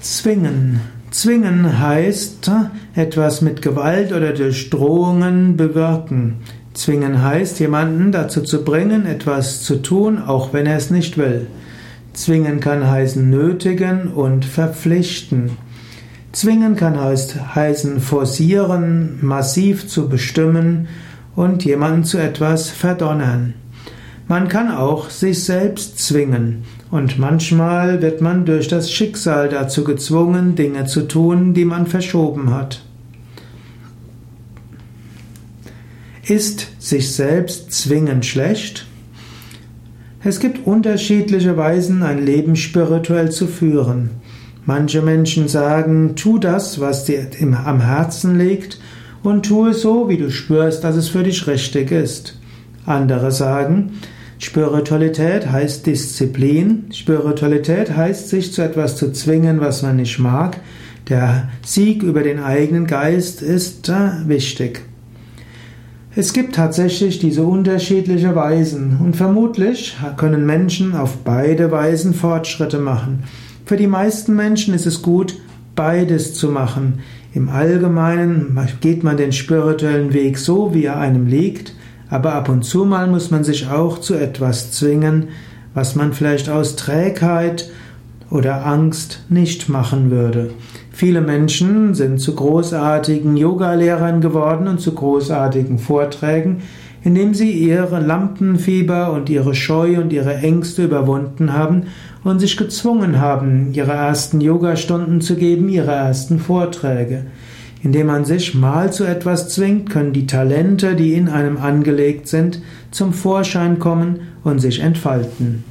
Zwingen. Zwingen heißt etwas mit Gewalt oder durch Drohungen bewirken. Zwingen heißt jemanden dazu zu bringen, etwas zu tun, auch wenn er es nicht will. Zwingen kann heißen nötigen und verpflichten. Zwingen kann heißen forcieren, massiv zu bestimmen und jemanden zu etwas verdonnern. Man kann auch sich selbst zwingen und manchmal wird man durch das Schicksal dazu gezwungen, Dinge zu tun, die man verschoben hat. Ist sich selbst zwingen schlecht? Es gibt unterschiedliche Weisen, ein Leben spirituell zu führen. Manche Menschen sagen, tu das, was dir am Herzen liegt, und tu es so, wie du spürst, dass es für dich richtig ist. Andere sagen, Spiritualität heißt Disziplin. Spiritualität heißt, sich zu etwas zu zwingen, was man nicht mag. Der Sieg über den eigenen Geist ist äh, wichtig. Es gibt tatsächlich diese unterschiedlichen Weisen und vermutlich können Menschen auf beide Weisen Fortschritte machen. Für die meisten Menschen ist es gut, beides zu machen. Im Allgemeinen geht man den spirituellen Weg so, wie er einem liegt, aber ab und zu mal muss man sich auch zu etwas zwingen, was man vielleicht aus Trägheit oder Angst nicht machen würde. Viele Menschen sind zu großartigen Yogalehrern geworden und zu großartigen Vorträgen, indem sie ihre Lampenfieber und ihre Scheu und ihre Ängste überwunden haben und sich gezwungen haben, ihre ersten Yogastunden zu geben, ihre ersten Vorträge. Indem man sich mal zu etwas zwingt, können die Talente, die in einem angelegt sind, zum Vorschein kommen und sich entfalten.